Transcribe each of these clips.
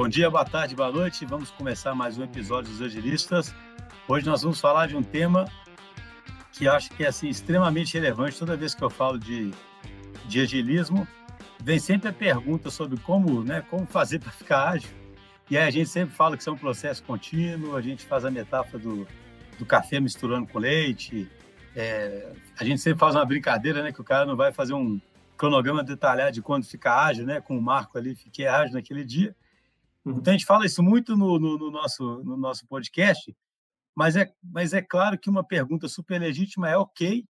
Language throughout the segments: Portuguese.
Bom dia, boa tarde, boa noite. Vamos começar mais um episódio dos Agilistas. Hoje nós vamos falar de um tema que acho que é assim, extremamente relevante. Toda vez que eu falo de, de agilismo, vem sempre a pergunta sobre como, né, como fazer para ficar ágil. E aí a gente sempre fala que isso é um processo contínuo, a gente faz a metáfora do, do café misturando com leite. É, a gente sempre faz uma brincadeira, né, que o cara não vai fazer um cronograma detalhado de quando fica ágil, né, com o marco ali, fiquei ágil naquele dia. Uhum. Então a gente fala isso muito no, no, no, nosso, no nosso podcast, mas é, mas é claro que uma pergunta super legítima é: ok,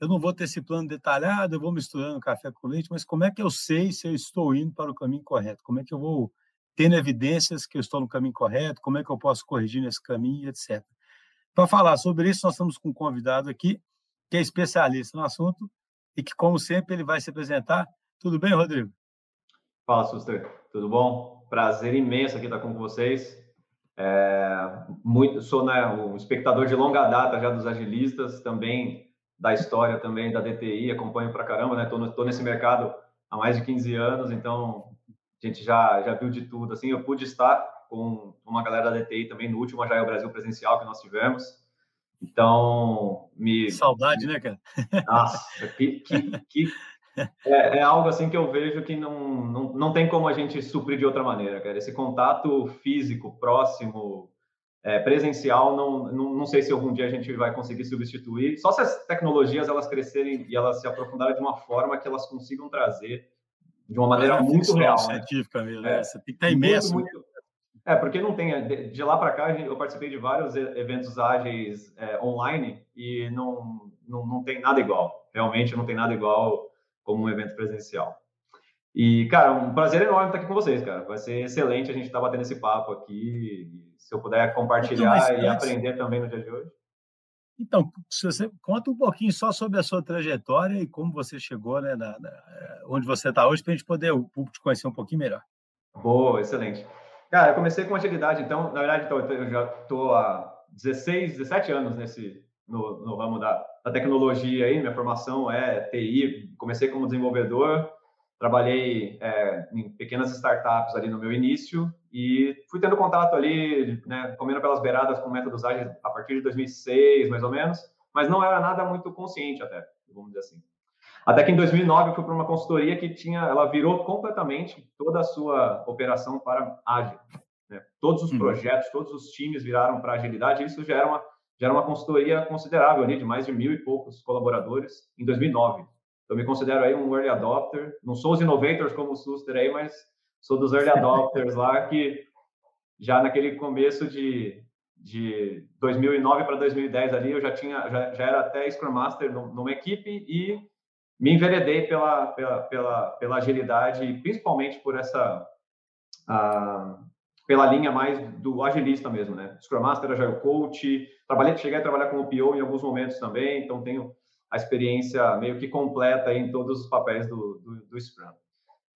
eu não vou ter esse plano detalhado, eu vou misturando café com leite, mas como é que eu sei se eu estou indo para o caminho correto? Como é que eu vou tendo evidências que eu estou no caminho correto? Como é que eu posso corrigir nesse caminho, etc. Para falar sobre isso, nós estamos com um convidado aqui que é especialista no assunto e que, como sempre, ele vai se apresentar. Tudo bem, Rodrigo? Fala, Suster. Tudo bom? Prazer imenso aqui estar com vocês. É, muito, sou né, um espectador de longa data já dos agilistas, também da história também da DTI, acompanho pra caramba, né? Tô, tô nesse mercado há mais de 15 anos, então a gente já, já viu de tudo. Assim, eu pude estar com uma galera da DTI também no último Agile Brasil presencial que nós tivemos. Então, me... Saudade, né, cara? Nossa, que, que, que é, é, algo assim que eu vejo que não, não, não tem como a gente suprir de outra maneira, cara. Esse contato físico, próximo, é, presencial, não, não, não sei se algum dia a gente vai conseguir substituir. Só se as tecnologias elas crescerem e elas se aprofundarem de uma forma que elas consigam trazer de uma maneira é muito real. Né? Científica mesmo, é, você tem que estar imerso. Muito, muito, é, porque não tem. De, de lá para cá, eu participei de vários eventos ágeis é, online e não, não, não tem nada igual. Realmente não tem nada igual como um evento presencial. E, cara, um prazer enorme estar aqui com vocês, cara. Vai ser excelente a gente estar batendo esse papo aqui. Se eu puder compartilhar e aprender também no dia de hoje. Então, se você conta um pouquinho só sobre a sua trajetória e como você chegou, né, na, na onde você está hoje, para a gente poder o público te conhecer um pouquinho melhor. Boa, excelente. Cara, eu comecei com agilidade, então, na verdade, então, eu já estou há 16, 17 anos nesse no, no ramo da, da tecnologia aí, minha formação é TI, comecei como desenvolvedor, trabalhei é, em pequenas startups ali no meu início e fui tendo contato ali, né, comendo pelas beiradas com métodos ágeis a partir de 2006, mais ou menos, mas não era nada muito consciente até, vamos dizer assim. Até que em 2009 eu fui para uma consultoria que tinha, ela virou completamente toda a sua operação para ágil. Né? Todos os uhum. projetos, todos os times viraram para agilidade. E isso já era uma já era uma consultoria considerável ali, de mais de mil e poucos colaboradores, em 2009. Então, me considero aí um early adopter. Não sou os innovators como o Suster aí, mas sou dos early adopters lá, que já naquele começo de, de 2009 para 2010 ali, eu já tinha, já, já era até Scrum Master numa equipe e me enveredei pela, pela, pela, pela agilidade, principalmente por essa, uh, pela linha mais do agilista mesmo, né? Scrum Master, Agile Coach, trabalhei, cheguei a trabalhar com o PO em alguns momentos também, então tenho a experiência meio que completa em todos os papéis do, do, do Scrum.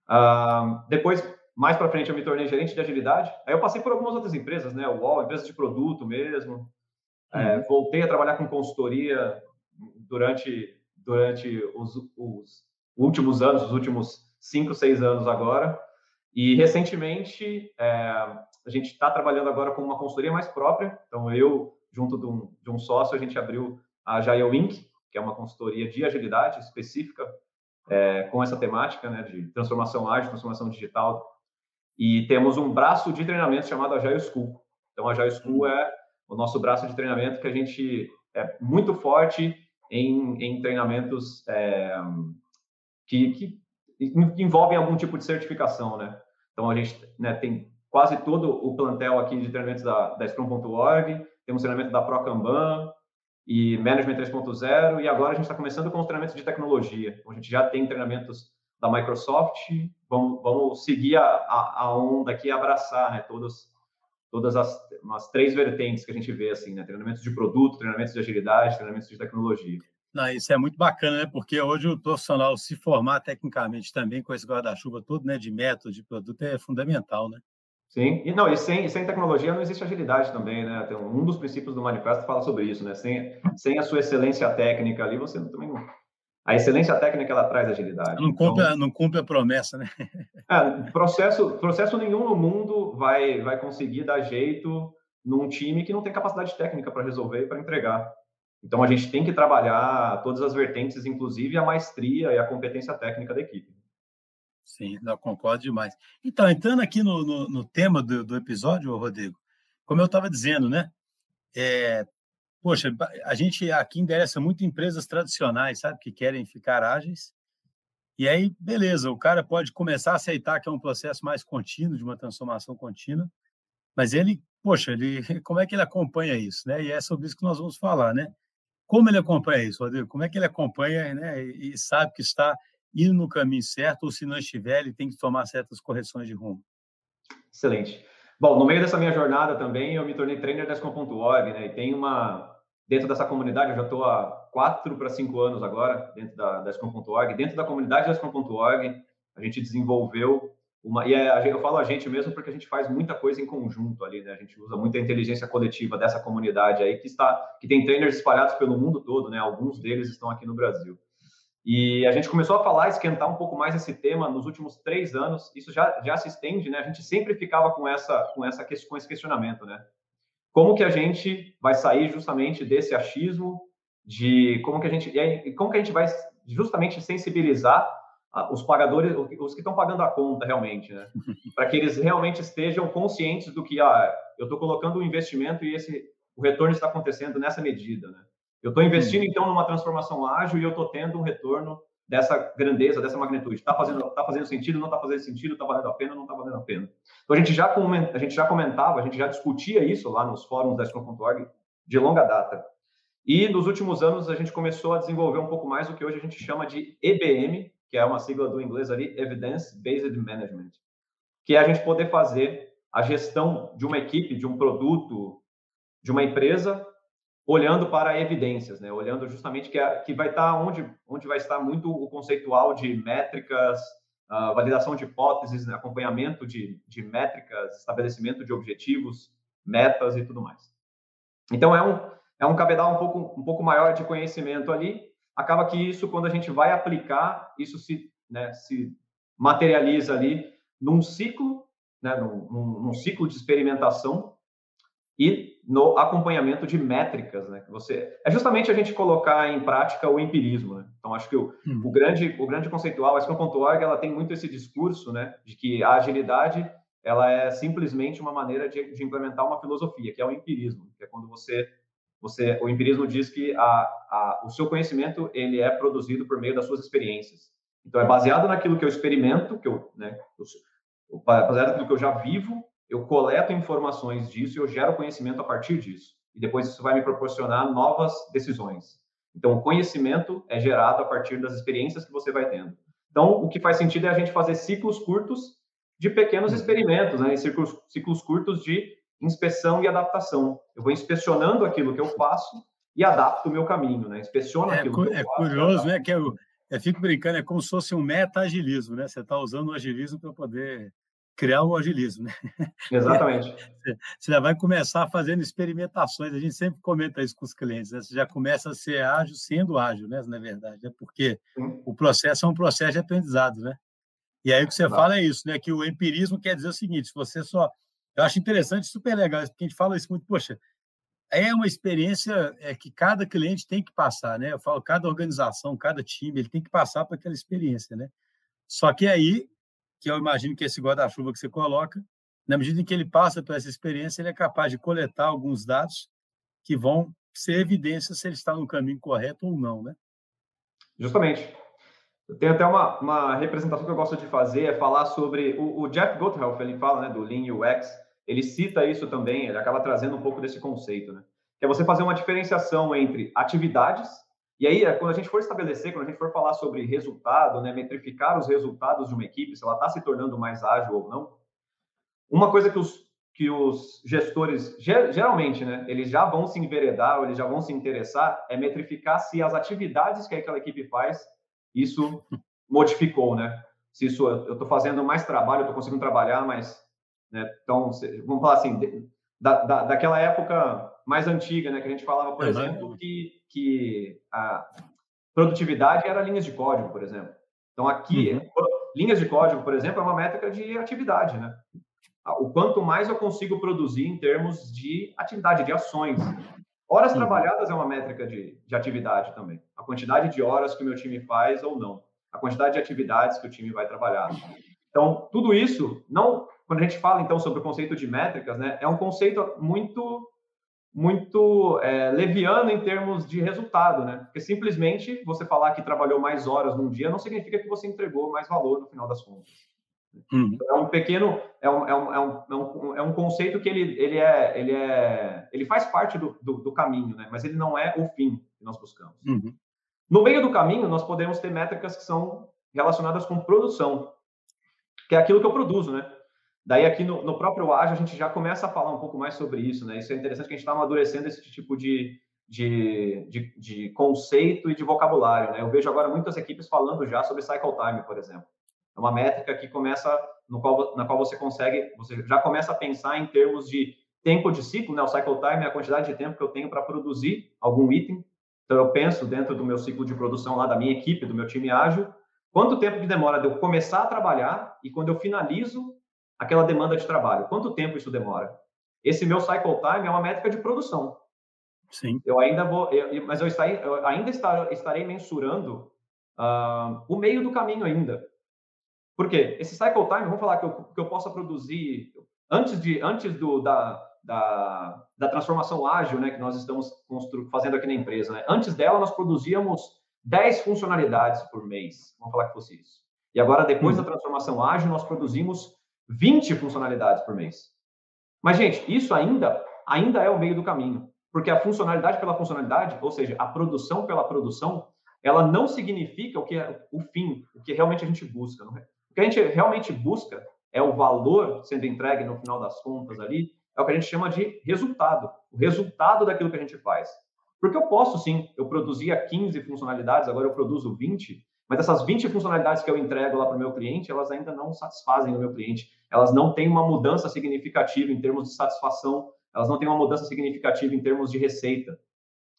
Uh, depois, mais para frente, eu me tornei gerente de agilidade. Aí eu passei por algumas outras empresas, né? UOL, empresas de produto mesmo. É, uhum. É, voltei a trabalhar com consultoria durante, durante os, os últimos anos, os últimos cinco, seis anos agora. E recentemente, é, a gente está trabalhando agora com uma consultoria mais própria. Então, eu, junto de um, de um sócio, a gente abriu a Jail Inc., que é uma consultoria de agilidade específica é, com essa temática né, de transformação ágil, transformação digital. E temos um braço de treinamento chamado Agile School. Então, a Agile School é o nosso braço de treinamento que a gente é muito forte em, em treinamentos é, que, que, envolvem algum tipo de certificação, né? Então, a gente né, tem quase todo o plantel aqui de treinamentos da, da Scrum.org, temos treinamento da ProKanban e Management 3.0, e agora a gente está começando com os treinamentos de tecnologia. Então, a gente já tem treinamentos da Microsoft, vamos, vamos seguir a, a, a onda aqui e abraçar né, todas, todas as, as três vertentes que a gente vê, assim, né, treinamentos de produto, treinamentos de agilidade, treinamentos de tecnologia. Não, isso é muito bacana, né? Porque hoje o profissional se formar tecnicamente também com esse guarda-chuva todo, né? De método, de produto, é fundamental, né? Sim, e não, e sem, sem tecnologia não existe agilidade também, né? Tem um dos princípios do manifesto fala sobre isso, né? Sem, sem a sua excelência técnica ali, você também não, A excelência técnica ela traz agilidade. Não cumpre, então, não cumpre a promessa, né? É, processo, processo nenhum no mundo vai, vai conseguir dar jeito num time que não tem capacidade técnica para resolver e para entregar. Então a gente tem que trabalhar todas as vertentes, inclusive a maestria e a competência técnica da equipe. Sim, concordo demais. Então, entrando aqui no, no, no tema do, do, episódio, Rodrigo, como eu estava dizendo, né? É, poxa, a gente aqui endereça muito empresas tradicionais, sabe, que querem ficar ágeis. E aí, beleza, o cara pode começar a aceitar que é um processo mais contínuo, de uma transformação contínua, mas ele, poxa, ele, como é que ele acompanha isso, né? E é sobre isso que nós vamos falar, né? Como ele acompanha isso, Rodrigo? Como é que ele acompanha, né? E sabe que está indo no caminho certo, ou se não estiver, ele tem que tomar certas correções de rumo? Excelente. Bom, no meio dessa minha jornada também, eu me tornei trainer da Escom.org, né? E tem uma, dentro dessa comunidade, eu já estou há quatro para cinco anos agora, dentro da, da Scrum.org. Dentro da comunidade da Scrum.org, a gente desenvolveu uma. E é, eu falo a gente mesmo porque a gente faz muita coisa em conjunto ali, né? A gente usa muita inteligência coletiva dessa comunidade aí, que, está, que tem trainers espalhados pelo mundo todo, né? Alguns deles estão aqui no Brasil. E a gente começou a falar, esquentar um pouco mais esse tema nos últimos três anos. Isso já, já se estende, né? A gente sempre ficava com essa, com essa com esse questionamento, né? como que a gente vai sair justamente desse achismo de como que a gente e como que a gente vai justamente sensibilizar os pagadores, os que estão pagando a conta realmente, né? Para que eles realmente estejam conscientes do que, ah, eu estou colocando um investimento e esse o retorno está acontecendo nessa medida, né? Eu estou investindo então numa transformação ágil e eu estou tendo um retorno dessa grandeza, dessa magnitude. Está fazendo, tá fazendo sentido, não está fazendo sentido, está valendo a pena, não está valendo a pena. Então a gente já a gente já comentava, a gente já discutia isso lá nos fóruns da Scrum.org de longa data. E nos últimos anos a gente começou a desenvolver um pouco mais o que hoje a gente chama de EBM, que é uma sigla do inglês ali, Evidence Based Management, que é a gente poder fazer a gestão de uma equipe, de um produto, de uma empresa olhando para evidências, né? olhando justamente que, é, que vai estar onde, onde vai estar muito o conceitual de métricas, uh, validação de hipóteses, né? acompanhamento de, de métricas, estabelecimento de objetivos, metas e tudo mais. Então, é um, é um cabedal um pouco, um pouco maior de conhecimento ali. Acaba que isso, quando a gente vai aplicar, isso se, né, se materializa ali num ciclo, né, num, num, num ciclo de experimentação e no acompanhamento de métricas, né? Que você é justamente a gente colocar em prática o empirismo, né? Então acho que o, hum. o grande o grande conceitual, a Scrum.org, ela tem muito esse discurso, né, de que a agilidade ela é simplesmente uma maneira de, de implementar uma filosofia, que é o empirismo, que é quando você você o empirismo diz que a, a, o seu conhecimento ele é produzido por meio das suas experiências. Então é baseado naquilo que eu experimento, que eu, né, eu, baseado naquilo que eu já vivo eu coleto informações disso e eu gero conhecimento a partir disso. E depois isso vai me proporcionar novas decisões. Então, o conhecimento é gerado a partir das experiências que você vai tendo. Então, o que faz sentido é a gente fazer ciclos curtos de pequenos uhum. experimentos, né? Ciclos, ciclos curtos de inspeção e adaptação. Eu vou inspecionando aquilo que eu faço e adapto o meu caminho, né? Inspeciono é, aquilo que eu é faço. É curioso, né? Que eu, eu fico brincando, é como se fosse um meta-agilismo, né? Você está usando o agilismo para poder criar o agilismo, né? Exatamente. Você já vai começar fazendo experimentações, a gente sempre comenta isso com os clientes, né? você já começa a ser ágil sendo ágil, né? na verdade, né? porque Sim. o processo é um processo de aprendizado, né? E aí o que você fala é isso, né? que o empirismo quer dizer o seguinte, se você só... Eu acho interessante, super legal, porque a gente fala isso muito, poxa, é uma experiência é, que cada cliente tem que passar, né? Eu falo, cada organização, cada time, ele tem que passar por aquela experiência, né? Só que aí que eu imagino que esse guarda-chuva que você coloca, na medida em que ele passa por essa experiência, ele é capaz de coletar alguns dados que vão ser evidência se ele está no caminho correto ou não, né? Justamente. Tem até uma, uma representação que eu gosto de fazer, é falar sobre... O, o Jeff Gotthelf, ele fala né, do Lean UX, ele cita isso também, ele acaba trazendo um pouco desse conceito, né? Que é você fazer uma diferenciação entre atividades e aí, quando a gente for estabelecer, quando a gente for falar sobre resultado, né, metrificar os resultados de uma equipe, se ela está se tornando mais ágil ou não, uma coisa que os, que os gestores, geralmente, né, eles já vão se enveredar, ou eles já vão se interessar, é metrificar se as atividades que aquela equipe faz, isso modificou, né? Se isso, eu estou fazendo mais trabalho, estou conseguindo trabalhar, mas, né, então, vamos falar assim, da, da, daquela época mais antiga, né, que a gente falava, por uhum. exemplo, que, que a, Produtividade era linhas de código, por exemplo. Então, aqui, uhum. linhas de código, por exemplo, é uma métrica de atividade, né? O quanto mais eu consigo produzir em termos de atividade, de ações. Horas uhum. trabalhadas é uma métrica de, de atividade também. A quantidade de horas que o meu time faz ou não. A quantidade de atividades que o time vai trabalhar. Então, tudo isso, não quando a gente fala então sobre o conceito de métricas, né, é um conceito muito muito é, leviano em termos de resultado, né? Porque simplesmente você falar que trabalhou mais horas num dia não significa que você entregou mais valor no final das contas. Uhum. É um pequeno, é um, é um, é um, é um, conceito que ele, ele, é, ele, é, ele faz parte do, do, do caminho, né? Mas ele não é o fim que nós buscamos. Uhum. No meio do caminho, nós podemos ter métricas que são relacionadas com produção, que é aquilo que eu produzo, né? Daí aqui no, no, próprio ágil a gente já começa a falar um pouco mais sobre isso, né? Isso é interessante que a gente está amadurecendo esse tipo de, de, de, de, conceito e de vocabulário, né? Eu vejo agora muitas equipes falando já sobre cycle time, por exemplo. É uma métrica que começa no qual, na qual você consegue, você já começa a pensar em termos de tempo de ciclo, né? O cycle time é a quantidade de tempo que eu tenho para produzir algum item. Então eu penso dentro do meu ciclo de produção lá da minha equipe, do meu time ágil, quanto tempo que demora de eu começar a trabalhar e quando eu finalizo aquela demanda de trabalho. Quanto tempo isso demora? Esse meu cycle time é uma métrica de produção. Sim. Eu ainda vou, eu, mas eu, estarei, eu ainda estar, estarei mensurando uh, o meio do caminho ainda. Por quê? Esse cycle time, vamos falar que eu, que eu possa produzir antes de antes do da, da, da transformação ágil, né, que nós estamos fazendo aqui na empresa, né? Antes dela nós produzíamos 10 funcionalidades por mês. Vamos falar que fosse isso. E agora depois hum. da transformação ágil nós produzimos 20 funcionalidades por mês. Mas, gente, isso ainda, ainda é o meio do caminho. Porque a funcionalidade pela funcionalidade, ou seja, a produção pela produção, ela não significa o que é o fim, o que realmente a gente busca. Não é? O que a gente realmente busca é o valor sendo entregue no final das contas ali, é o que a gente chama de resultado. O resultado daquilo que a gente faz. Porque eu posso, sim, eu produzia 15 funcionalidades, agora eu produzo 20, mas essas 20 funcionalidades que eu entrego lá para o meu cliente, elas ainda não satisfazem o meu cliente. Elas não têm uma mudança significativa em termos de satisfação, elas não têm uma mudança significativa em termos de receita.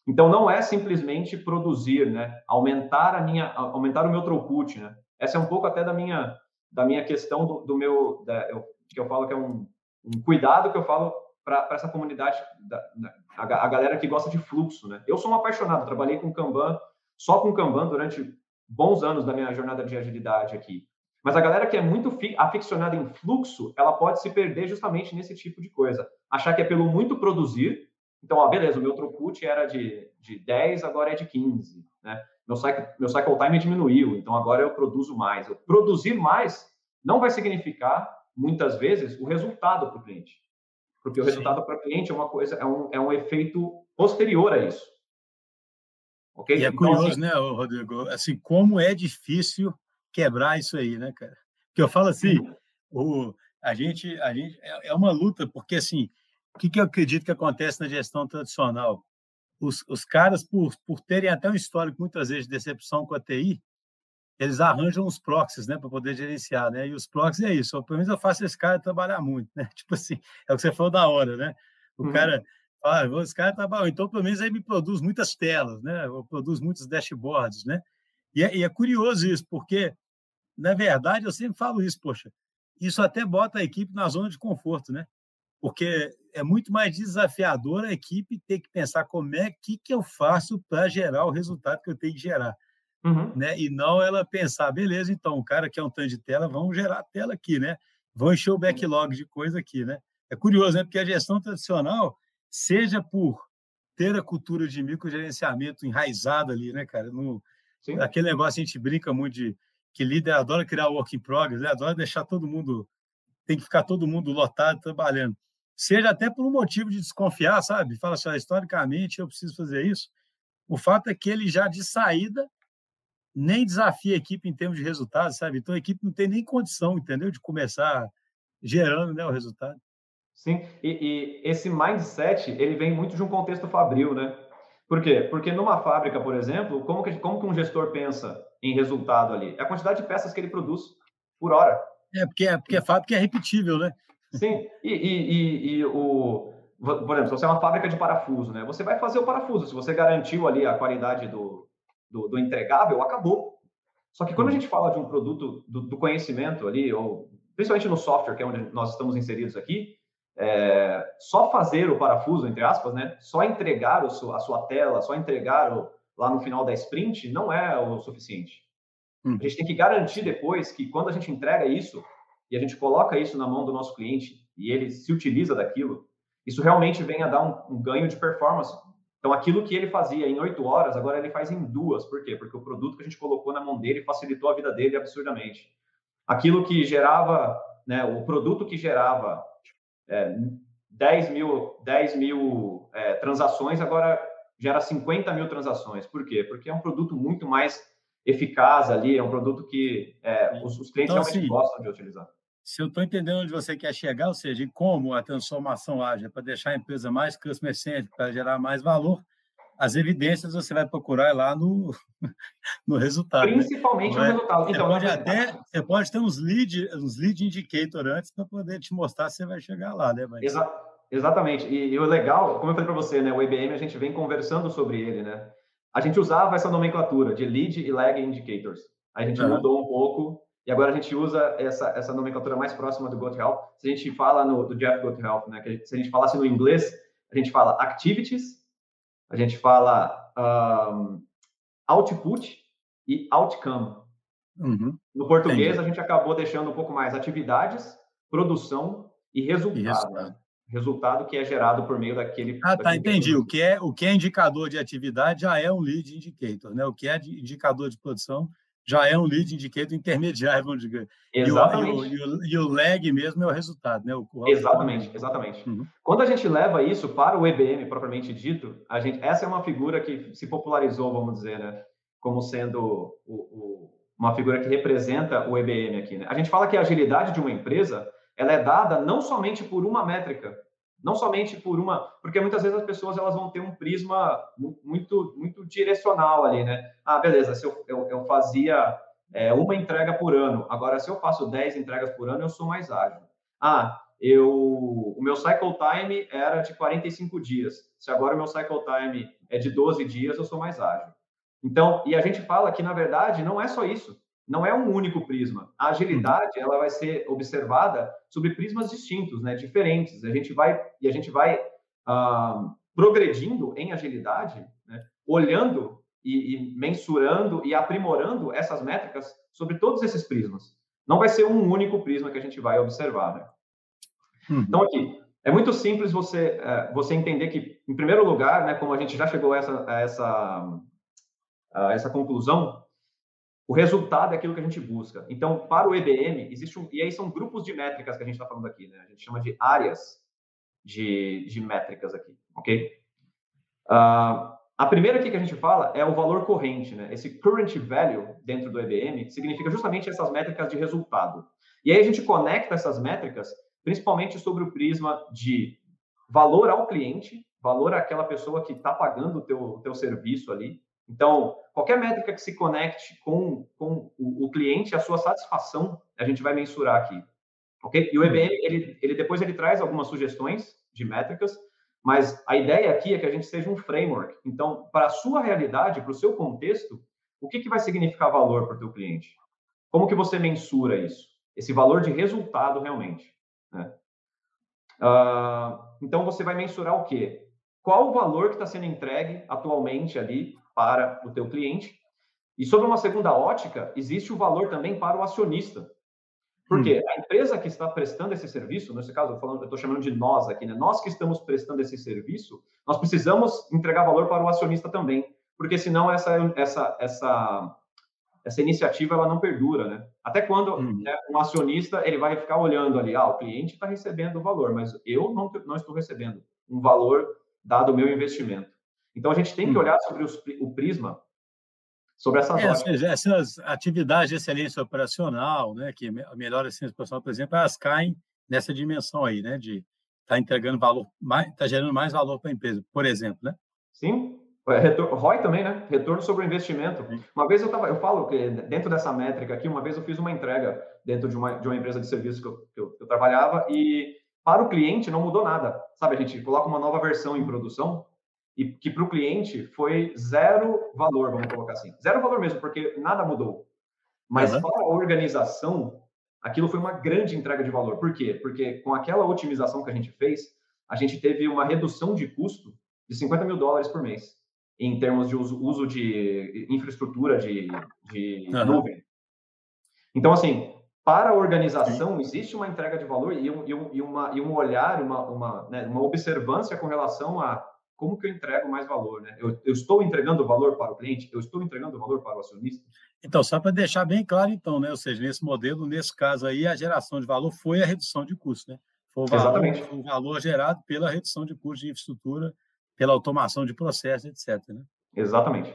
Então não é simplesmente produzir, né? Aumentar a minha, aumentar o meu throughput, né? Essa é um pouco até da minha da minha questão do, do meu da, eu, que eu falo que é um, um cuidado que eu falo para essa comunidade da, da a, galera que gosta de fluxo, né? Eu sou um apaixonado, trabalhei com Kanban, só com Kanban durante bons anos da minha jornada de agilidade aqui. Mas a galera que é muito aficionada em fluxo, ela pode se perder justamente nesse tipo de coisa. Achar que é pelo muito produzir. Então, ó, beleza, o meu throughput era de, de 10, agora é de 15. Né? Meu, cycle, meu cycle time diminuiu, então agora eu produzo mais. Eu produzir mais não vai significar, muitas vezes, o resultado para o cliente. Porque o Sim. resultado para o cliente é uma coisa, é um, é um efeito posterior a isso. Okay? E é então, curioso, assim... né, Rodrigo? Assim, como é difícil quebrar isso aí, né, cara? Porque eu falo assim, o, a gente, a gente é, é uma luta, porque assim, o que, que eu acredito que acontece na gestão tradicional? Os, os caras, por, por terem até um histórico muitas vezes de decepção com a TI, eles arranjam os proxies, né, para poder gerenciar, né? E os proxies é isso, pelo menos eu faço esse cara trabalhar muito, né? Tipo assim, é o que você falou da hora, né? O uhum. cara ah, esse cara bom. Então, pelo menos, aí me produz muitas telas, né? Eu produzo muitos dashboards, né? E é, e é, curioso isso, porque, na verdade, eu sempre falo isso, poxa, isso até bota a equipe na zona de conforto, né? Porque é muito mais desafiador a equipe ter que pensar como é que, que eu faço para gerar o resultado que eu tenho que gerar. Uhum. Né? E não ela pensar, beleza, então, o cara quer um tanto de tela, vamos gerar tela aqui, né? Vão encher o backlog de coisa aqui, né? É curioso, né? Porque a gestão tradicional, seja por ter a cultura de microgerenciamento enraizada ali, né, cara? No, Sim. Aquele negócio a gente brinca muito de que líder adora criar work in progress, né? adora deixar todo mundo, tem que ficar todo mundo lotado trabalhando. Seja até por um motivo de desconfiar, sabe? Fala assim, historicamente eu preciso fazer isso. O fato é que ele já de saída nem desafia a equipe em termos de resultado, sabe? Então a equipe não tem nem condição, entendeu? De começar gerando né, o resultado. Sim, e, e, esse mindset, ele vem muito de um contexto fabril, né? Por quê? Porque numa fábrica, por exemplo, como que, como que um gestor pensa em resultado ali? É a quantidade de peças que ele produz por hora. É, porque, é, porque a fábrica é repetível, né? Sim, e, e, e, o... Por exemplo, se você é uma fábrica de parafuso, né? Você vai fazer o parafuso. Se você garantiu ali a qualidade do, do, do entregável, acabou. Só que quando a gente fala de um produto do, do, conhecimento ali, ou principalmente no software, que é onde nós estamos inseridos aqui, é, só fazer o parafuso, entre aspas, né? Só entregar o, a sua tela, só entregar o, lá no final da sprint não é o suficiente. A gente tem que garantir depois que quando a gente entrega isso e a gente coloca isso na mão do nosso cliente e ele se utiliza daquilo, isso realmente vem a dar um, um ganho de performance. Então, aquilo que ele fazia em oito horas, agora ele faz em duas. Por quê? Porque o produto que a gente colocou na mão dele facilitou a vida dele absurdamente. Aquilo que gerava, né, o produto que gerava é, 10 mil, 10 mil é, transações, agora gera 50 mil transações. Por quê? Porque é um produto muito mais eficaz ali, é um produto que é, os, os, clientes então, realmente assim, gostam de utilizar. Se eu estou entendendo onde você quer chegar, ou seja, em como a transformação age para deixar a empresa mais customer-centric, para gerar mais valor, as evidências você vai procurar lá no, no resultado. Né? Principalmente né? no resultado. Então, você pode até você pode ter uns lead, uns lead indicator antes para poder te mostrar se você vai chegar lá, né? Exa exatamente. E, e, o legal, como eu falei para você, né? O IBM a gente vem conversando sobre ele, né? A gente usava essa nomenclatura de lead e lag indicators. A gente uhum. mudou um pouco e agora a gente usa essa, essa nomenclatura mais próxima do GoToHealth. Se a gente fala no, do Jeff GoToHealth, né? Que se a gente falasse no inglês, a gente fala activities, a gente fala um, output e outcome. Uhum. No português, Entendi. a gente acabou deixando um pouco mais atividades, produção e resultado. E resultado. Resultado. que é gerado por meio daquele. Ah, tá, entendi. O que, é, o que é indicador de atividade já é um lead indicator, né? O que é indicador de produção já é um lead indicator intermediário, vamos dizer. Exatamente. E o, e, o, e o, lag mesmo é o resultado, né? O, exatamente, exatamente. Uhum. Quando a gente leva isso para o EBM propriamente dito, a gente, essa é uma figura que se popularizou, vamos dizer, né? Como sendo o, uma figura que representa o EBM aqui, né? A gente fala que a agilidade de uma empresa, ela é dada não somente por uma métrica, não somente por uma, porque muitas vezes as pessoas elas vão ter um prisma muito muito direcional ali, né? Ah, beleza, se eu, eu, eu fazia é, uma entrega por ano, agora se eu faço 10 entregas por ano, eu sou mais ágil. Ah, eu o meu cycle time era de 45 dias. Se agora o meu cycle time é de 12 dias, eu sou mais ágil. Então, e a gente fala que na verdade não é só isso não é um único prisma. A agilidade ela vai ser observada sobre prismas distintos, né, diferentes. A gente vai e a gente vai uh, progredindo em agilidade, né, olhando e, e, mensurando e aprimorando essas métricas sobre todos esses prismas. Não vai ser um único prisma que a gente vai observar. Né? Uhum. Então aqui é muito simples você uh, você entender que, em primeiro lugar, né, como a gente já chegou a essa a essa, a essa conclusão o resultado é aquilo que a gente busca. Então, para o EBM, existe um. E aí são grupos de métricas que a gente está falando aqui, né? A gente chama de áreas de, de métricas aqui, ok? Uh, a primeira aqui que a gente fala é o valor corrente, né? Esse current value dentro do EBM significa justamente essas métricas de resultado. E aí a gente conecta essas métricas principalmente sobre o prisma de valor ao cliente, valor àquela pessoa que está pagando o teu, teu serviço ali, então, qualquer métrica que se conecte com, com o, o, cliente, a sua satisfação, a gente vai mensurar aqui. Ok? E o EBM, ele, ele depois ele traz algumas sugestões de métricas, mas a ideia aqui é que a gente seja um framework. Então, para a sua realidade, para o seu contexto, o que, que vai significar valor para o teu cliente? Como que você mensura isso? Esse valor de resultado realmente. Né? Uh, então, você vai mensurar o quê? Qual o valor que está sendo entregue atualmente ali para o teu cliente. E sobre uma segunda ótica, existe o valor também para o acionista. Porque hum. a empresa que está prestando esse serviço, nesse caso, eu estou chamando de nós aqui, né? Nós que estamos prestando esse serviço, nós precisamos entregar valor para o acionista também, porque senão essa essa essa essa iniciativa ela não perdura, né? Até quando hum. né, um acionista ele vai ficar olhando ali, ah, o cliente está recebendo o valor, mas eu não não estou recebendo um valor dado o meu investimento. Então, a gente tem que hum. olhar sobre os, o prisma sobre essas é, seja, essas atividades de excelência operacional, né, que melhora a excelência operacional, por exemplo, elas caem nessa dimensão aí, né, de estar tá entregando valor, está gerando mais valor para a empresa, por exemplo, né? Sim, é, Retor ROI também, né? Retorno sobre o investimento. Uma vez eu tava, eu falo que dentro dessa métrica aqui, uma vez eu fiz uma entrega dentro de uma, de uma empresa de serviços que eu, que eu, eu trabalhava e para o cliente não mudou nada. Sabe, a gente coloca uma nova versão em produção e que para o cliente foi zero valor, vamos colocar assim. Zero valor mesmo, porque nada mudou. Mas uhum. para a organização, aquilo foi uma grande entrega de valor. Por quê? Porque com aquela otimização que a gente fez, a gente teve uma redução de custo de 50 mil dólares por mês, em termos de uso, uso de infraestrutura de, de uhum. nuvem. Então, assim, para a organização, existe uma entrega de valor e um, e um, e uma, e um olhar, uma, uma, né, uma observância com relação a como que eu entrego mais valor, né? Eu, eu, estou entregando valor para o cliente, eu estou entregando valor para o acionista. Então, só para deixar bem claro, então, né? Ou seja, nesse modelo, nesse caso aí, a geração de valor foi a redução de custo, né? Foi o valor, Exatamente. o valor gerado pela redução de custo de infraestrutura, pela automação de processos, etc. Né? Exatamente.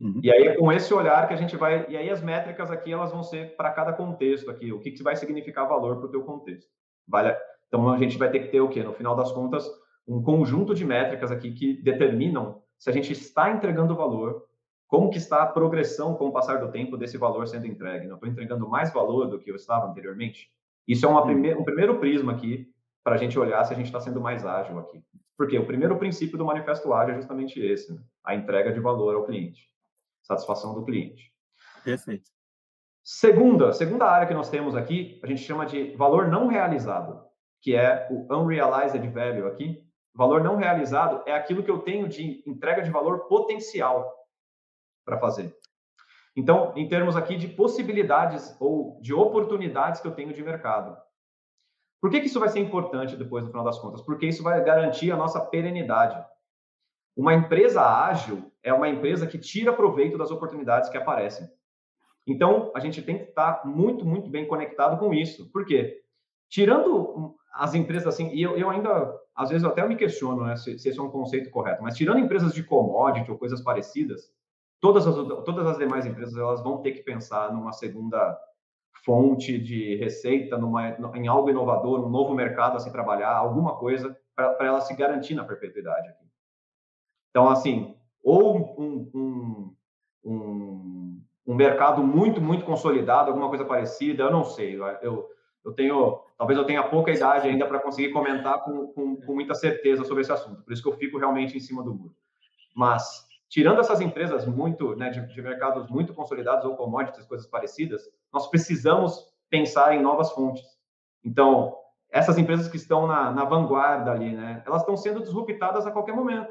Uhum. E aí, com esse olhar que a gente vai... E aí, as métricas aqui, elas vão ser para cada contexto aqui. O que, que vai significar valor para o teu contexto. Vale... Então, a gente vai ter que ter o quê? No final das contas, um conjunto de métricas aqui que determinam se a gente está entregando valor, como que está a progressão com o passar do tempo desse valor sendo entregue. Não estou entregando mais valor do que eu estava anteriormente? Isso é uma prime um primeiro prisma aqui para a gente olhar se a gente está sendo mais ágil aqui. Porque o primeiro princípio do manifesto ágil é justamente esse, né? a entrega de valor ao cliente, satisfação do cliente. Perfeito. Segunda, segunda área que nós temos aqui, a gente chama de valor não realizado, que é o unrealized value aqui. Valor não realizado é aquilo que eu tenho de entrega de valor potencial para fazer. Então, em termos aqui de possibilidades ou de oportunidades que eu tenho de mercado. Por que, que isso vai ser importante depois, no final das contas? Porque isso vai garantir a nossa perenidade. Uma empresa ágil é uma empresa que tira proveito das oportunidades que aparecem. Então, a gente tem que estar muito, muito bem conectado com isso. Por quê? Tirando as empresas assim, e eu, eu ainda, às vezes, eu até me questiono né, se, se esse é um conceito correto, mas tirando empresas de commodity ou coisas parecidas, todas as, todas as demais empresas elas vão ter que pensar numa segunda fonte de receita, numa, em algo inovador, um novo mercado a se trabalhar, alguma coisa para ela se garantir na perpetuidade. Então, assim, ou um, um, um, um, mercado muito, muito consolidado, alguma coisa parecida, eu não sei. Eu, eu tenho, talvez eu tenha pouca idade ainda para conseguir comentar com, com, com muita certeza sobre esse assunto, por isso que eu fico realmente em cima do muro. Mas tirando essas empresas muito, né, de, de, mercados muito consolidados ou commodities, coisas parecidas, nós precisamos pensar em novas fontes. Então, essas empresas que estão na, na vanguarda ali, né, elas estão sendo disruptadas a qualquer momento.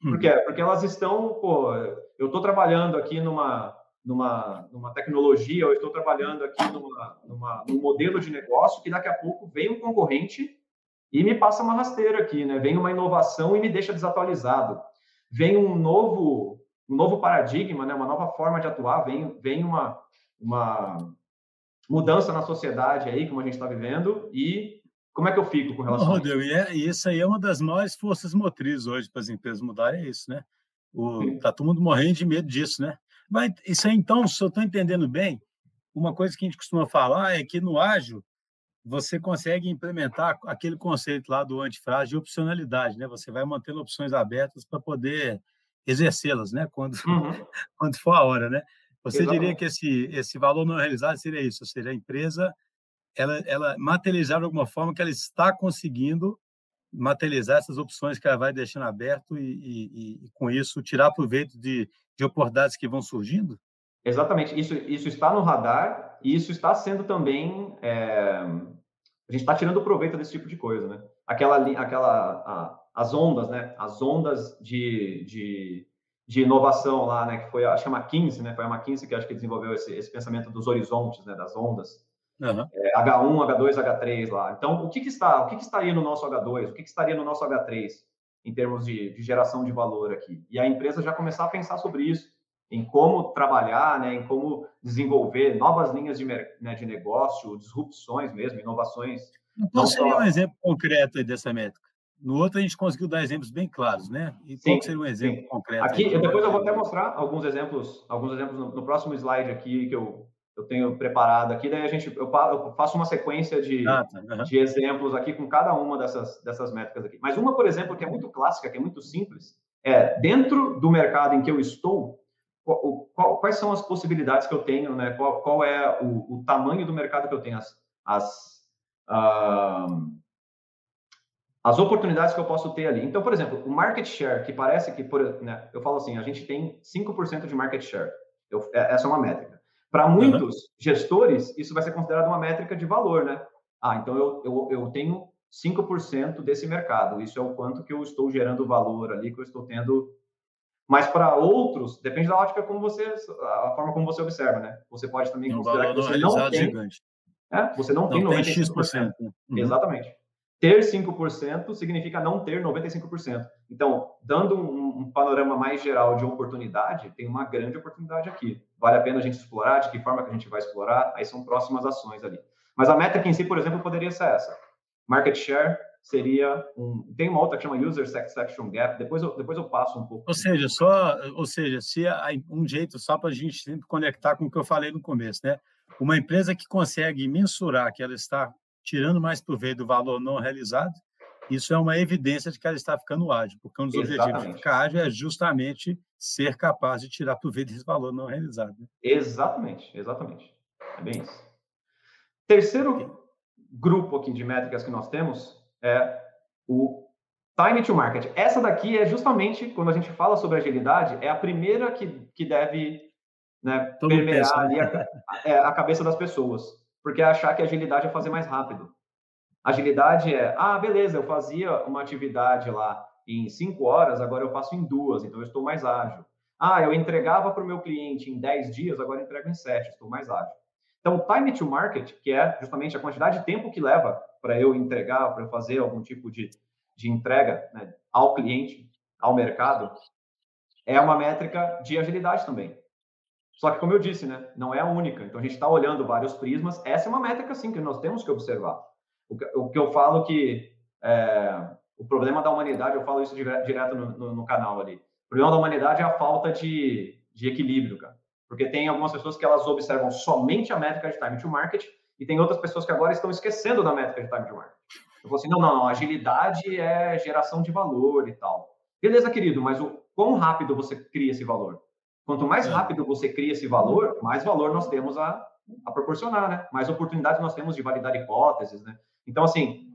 Por quê? Porque elas estão, pô, eu estou trabalhando aqui numa, numa, numa tecnologia, eu estou trabalhando aqui numa, numa, num modelo de negócio que daqui a pouco vem um concorrente e me passa uma rasteira aqui, né? Vem uma inovação e me deixa desatualizado vem um novo, um novo paradigma, né? uma nova forma de atuar, vem, vem uma, uma mudança na sociedade aí, como a gente está vivendo, e como é que eu fico com relação Não, Rodrigo, a isso? E, é, e isso aí é uma das maiores forças motrizes hoje para as empresas mudarem, é isso, né? Está todo mundo morrendo de medo disso, né? Mas isso aí, então, se eu estou entendendo bem, uma coisa que a gente costuma falar é que no ágil você consegue implementar aquele conceito lá do antifrágil de opcionalidade, né? Você vai mantendo opções abertas para poder exercê-las, né? Quando, uhum. quando for a hora, né? Você Exatamente. diria que esse, esse valor não realizado seria isso, ou seja, a empresa ela, ela materializar de alguma forma que ela está conseguindo materializar essas opções que ela vai deixando aberto e, e, e com isso tirar proveito de, de oportunidades que vão surgindo? Exatamente, isso, isso está no radar e isso está sendo também. É, a gente está tirando proveito desse tipo de coisa, né? Aquela, aquela, a, as ondas, né? As ondas de, de, de, inovação lá, né? Que foi, acho que a McKinsey, né? Foi a McKinsey que acho que desenvolveu esse, esse pensamento dos horizontes, né? Das ondas. Uhum. É, H1, H2, H3 lá. Então, o que, que está, o que, que estaria no nosso H2? O que, que estaria no nosso H3 em termos de, de geração de valor aqui? E a empresa já começar a pensar sobre isso em como trabalhar, né, em como desenvolver novas linhas de, né, de negócio, disrupções mesmo, inovações. Então, seria só... um exemplo concreto dessa métrica? No outro, a gente conseguiu dar exemplos bem claros, né? E sim, qual seria um exemplo sim. concreto? Aqui, aí, depois eu vou até mostrar alguns exemplos, alguns exemplos no, no, próximo slide aqui que eu, eu tenho preparado aqui. Daí a gente, eu, eu faço uma sequência de, ah, tá. uhum. de exemplos aqui com cada uma dessas, dessas métricas aqui. Mas uma, por exemplo, que é muito clássica, que é muito simples, é dentro do mercado em que eu estou, qual, qual, quais são as possibilidades que eu tenho, né? Qual, qual é o, o, tamanho do mercado que eu tenho, as, as uh, as oportunidades que eu posso ter ali. Então, por exemplo, o market share, que parece que, por, né, eu falo assim, a gente tem 5% de market share. Eu, é, essa é uma métrica. Para muitos uhum. gestores, isso vai ser considerado uma métrica de valor, né? Ah, então eu, eu, eu tenho 5% desse mercado. Isso é o quanto que eu estou gerando valor ali, que eu estou tendo. Mas para outros, depende da ótica como você, a forma como você observa, né? Você pode também considerar que você não tem. Gigante. É, você não, não tem 95%. Tem X%. Uhum. Exatamente. Ter 5% significa não ter 95%. Então, dando um, um, panorama mais geral de oportunidade, tem uma grande oportunidade aqui. Vale a pena a gente explorar, de que forma que a gente vai explorar, aí são próximas ações ali. Mas a métrica em si, por exemplo, poderia ser essa. Market share seria um... Tem uma outra que chama User Satisfaction Gap, depois eu, depois eu passo um pouco. Ou seja, só, ou seja, se um jeito só para a gente sempre conectar com o que eu falei no começo, né? Uma empresa que consegue mensurar que ela está tirando mais proveito do valor não realizado, isso é uma evidência de que ela está ficando ágil, porque um dos Exatamente. objetivos de ficar ágil é justamente ser capaz de tirar proveito desse valor não realizado. Né? Exatamente, exatamente. É bem isso. Terceiro grupo aqui de métricas que nós temos é o time to market. Essa daqui é justamente, quando a gente fala sobre agilidade, é a primeira que, que deve né, permear ali a, a, é, a cabeça das pessoas porque é achar que agilidade é fazer mais rápido. Agilidade é, ah, beleza, eu fazia uma atividade lá em cinco horas, agora eu faço em duas, então eu estou mais ágil. Ah, eu entregava para o meu cliente em 10 dias, agora entrego em 7, estou mais ágil. Então, time to market, que é justamente a quantidade de tempo que leva para eu entregar, para eu fazer algum tipo de, de entrega né, ao cliente, ao mercado, é uma métrica de agilidade também. Só que, como eu disse, né, não é a única. Então, a gente está olhando vários prismas. Essa é uma métrica, sim, que nós temos que observar. O que, o que eu falo que é, o problema da humanidade, eu falo isso direto no, no, no, canal ali. O problema da humanidade é a falta de, de equilíbrio, cara. Porque tem algumas pessoas que elas observam somente a métrica de time to market e tem outras pessoas que agora estão esquecendo da métrica de time to market. Eu falo assim, não, não, não, agilidade é geração de valor e tal. Beleza, querido, mas o quão rápido você cria esse valor? Quanto mais é. rápido você cria esse valor, mais valor nós temos a, a proporcionar, né? Mais oportunidades nós temos de validar hipóteses, né? Então, assim,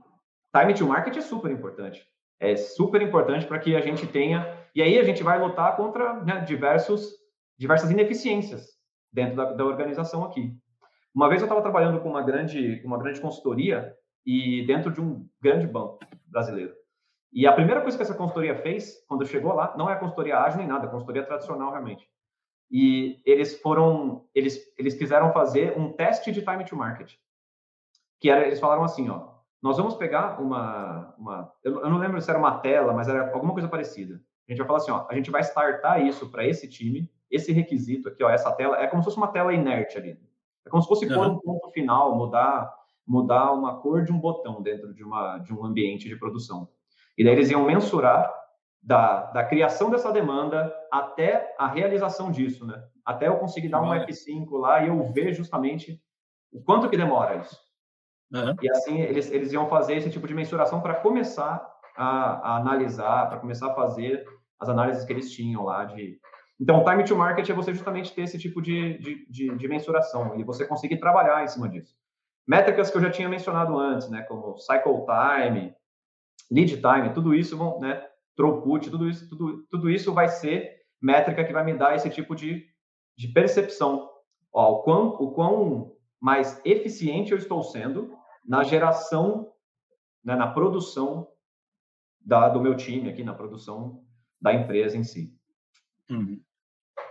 time to market é super importante. É super importante para que a gente tenha... E aí a gente vai lutar contra né, diversos, diversas ineficiências dentro da, da organização aqui. Uma vez eu estava trabalhando com uma grande, uma grande consultoria e dentro de um grande banco brasileiro. E a primeira coisa que essa consultoria fez, quando chegou lá, não é a consultoria ágil nem nada, é a consultoria tradicional realmente e eles foram, eles, eles quiseram fazer um teste de time to market, que era, eles falaram assim, ó, nós vamos pegar uma, uma eu, eu não lembro se era uma tela, mas era alguma coisa parecida. A gente vai falar assim, ó, a gente vai startar isso para esse time, esse requisito aqui, ó, essa tela, é como se fosse uma tela inerte ali. É como se fosse pôr um ponto final, mudar, mudar uma cor de um botão dentro de, uma, de um ambiente de produção. E daí eles iam mensurar da, da criação dessa demanda até a realização disso, né? Até eu conseguir dar um F5 lá e eu ver justamente o quanto que demora isso. Uhum. E assim eles, eles iam fazer esse tipo de mensuração para começar a, a analisar, para começar a fazer as análises que eles tinham lá de. Então, time to market é você justamente ter esse tipo de, de, de, de mensuração e você conseguir trabalhar em cima disso. Métricas que eu já tinha mencionado antes, né, como cycle time, lead time, tudo isso vão, né, throughput, tudo isso, tudo, tudo isso vai ser métrica que vai me dar esse tipo de, de percepção. Ó, o, quão, o quão mais eficiente eu estou sendo na geração, né, na produção da, do meu time aqui, na produção da empresa em si. Uhum.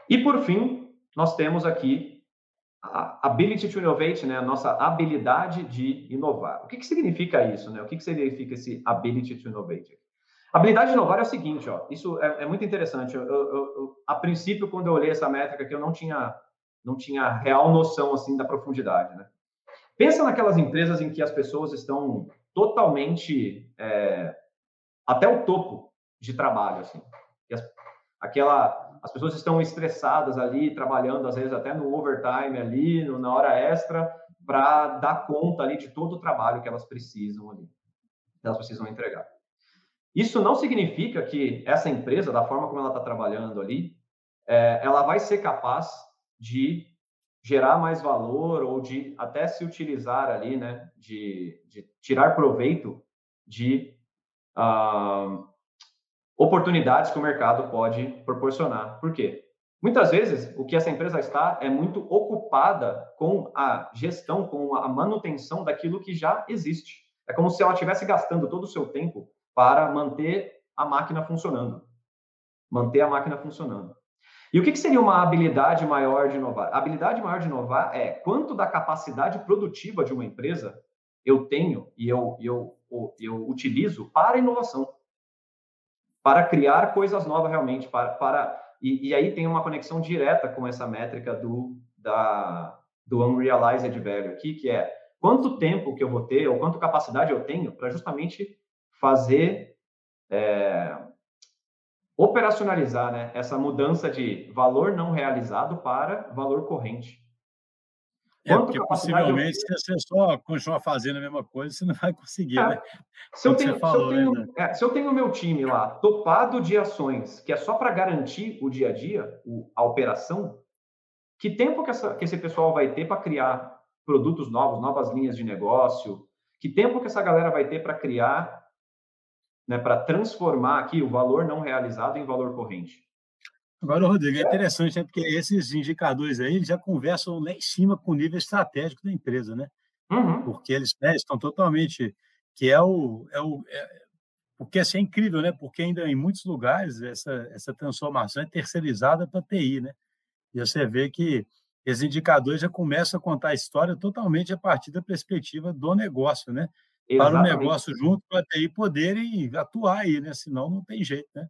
E, por fim, nós temos aqui a ability to innovate, né, a nossa habilidade de inovar. O que, que significa isso? Né? O que, que significa esse ability to innovate? Habilidade de inovar é o seguinte, ó, isso é, é muito interessante. Eu, eu, eu, a princípio, quando eu olhei essa métrica, que eu não tinha, não tinha real noção assim da profundidade, né? Pensa naquelas empresas em que as pessoas estão totalmente é, até o topo de trabalho, assim. As, aquela, as pessoas estão estressadas ali, trabalhando às vezes até no overtime ali, no, na hora extra, para dar conta ali de todo o trabalho que elas precisam ali, que elas precisam entregar. Isso não significa que essa empresa, da forma como ela está trabalhando ali, é, ela vai ser capaz de gerar mais valor ou de até se utilizar ali, né, de, de tirar proveito de uh, oportunidades que o mercado pode proporcionar. Por quê? Muitas vezes, o que essa empresa está é muito ocupada com a gestão, com a manutenção daquilo que já existe. É como se ela estivesse gastando todo o seu tempo para manter a máquina funcionando. Manter a máquina funcionando. E o que, seria uma habilidade maior de inovar? A habilidade maior de inovar é quanto da capacidade produtiva de uma empresa eu tenho e eu, eu, eu, eu utilizo para inovação, para criar coisas novas realmente, para, para e, e, aí tem uma conexão direta com essa métrica do, da, do Unrealized Value aqui, que é quanto tempo que eu vou ter ou quanto capacidade eu tenho para justamente fazer é, operacionalizar né, essa mudança de valor não realizado para valor corrente. É, porque possivelmente, eu... se você só continuar fazendo a mesma coisa, você não vai conseguir, é. né? Se eu, tenho, falou, se, eu tenho, né? é, se eu tenho o meu time lá topado de ações, que é só para garantir o dia a dia, o, a operação, que tempo que, essa, que esse pessoal vai ter para criar produtos novos, novas linhas de negócio? Que tempo que essa galera vai ter para criar, né, para transformar aqui o valor não realizado em valor corrente? Agora, Rodrigo, é interessante, né? porque esses indicadores aí já conversam lá em cima com o nível estratégico da empresa, né? Uhum. Porque eles né, estão totalmente. que é o. É o é, porque assim, é incrível, né? Porque ainda em muitos lugares essa, essa transformação é terceirizada para TI, né? E você vê que esses indicadores já começam a contar a história totalmente a partir da perspectiva do negócio, né? Exatamente. Para o negócio junto com a TI poderem atuar aí, né? Senão não tem jeito, né?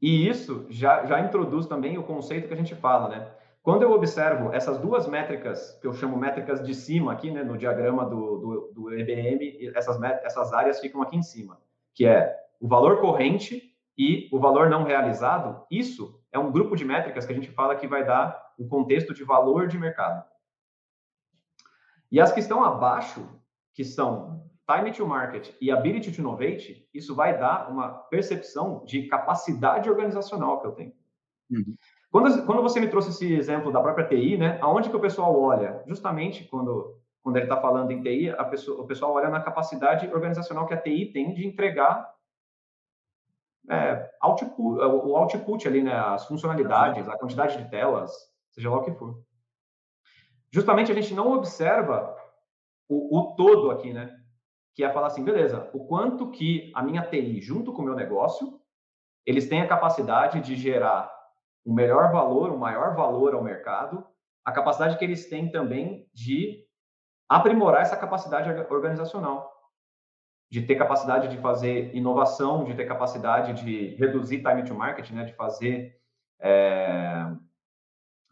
E isso já, já introduz também o conceito que a gente fala, né? Quando eu observo essas duas métricas, que eu chamo métricas de cima aqui, né, no diagrama do, do, do EBM, essas, essas áreas ficam aqui em cima, que é o valor corrente e o valor não realizado. Isso é um grupo de métricas que a gente fala que vai dar o contexto de valor de mercado. E as que estão abaixo, que são time to market e ability to innovate, isso vai dar uma percepção de capacidade organizacional que eu tenho. Uhum. Quando, quando você me trouxe esse exemplo da própria TI, né, aonde que o pessoal olha? Justamente quando, quando ele está falando em TI, pessoa, o pessoal olha na capacidade organizacional que a TI tem de entregar é, output, o output ali, né, as funcionalidades, a quantidade de telas, seja lá o que for. Justamente a gente não observa o, o todo aqui, né? Que é falar assim, beleza, o quanto que a minha TI, junto com o meu negócio, eles têm a capacidade de gerar um melhor valor, um maior valor ao mercado, a capacidade que eles têm também de aprimorar essa capacidade organizacional, de ter capacidade de fazer inovação, de ter capacidade de reduzir time to market, né, de fazer é,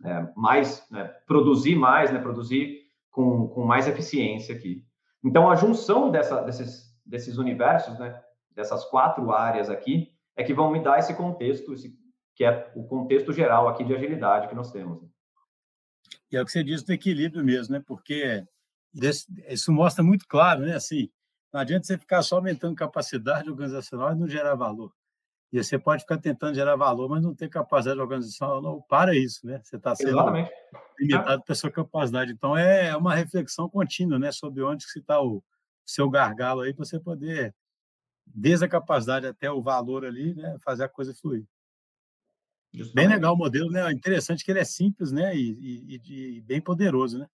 é, mais, né, produzir mais, né, produzir com, com mais eficiência aqui. Então, a junção dessa, desses, desses universos, né, dessas quatro áreas aqui, é que vão me dar esse contexto, esse, que é o contexto geral aqui de agilidade que nós temos. E é o que você diz do equilíbrio mesmo, né? Porque isso mostra muito claro, né? Assim, não adianta você ficar só aumentando capacidade organizacional e não gerar valor. E você pode ficar tentando gerar valor, mas não ter capacidade organizacional, não para isso, né? Você está sendo limitado pela sua capacidade. Então, é uma reflexão contínua, né? Sobre onde que está o seu gargalo aí, para você poder, desde a capacidade até o valor ali, né? Fazer a coisa fluir. Justamente. Bem legal o modelo, né? Interessante que ele é simples, né? E, e, e bem poderoso, né?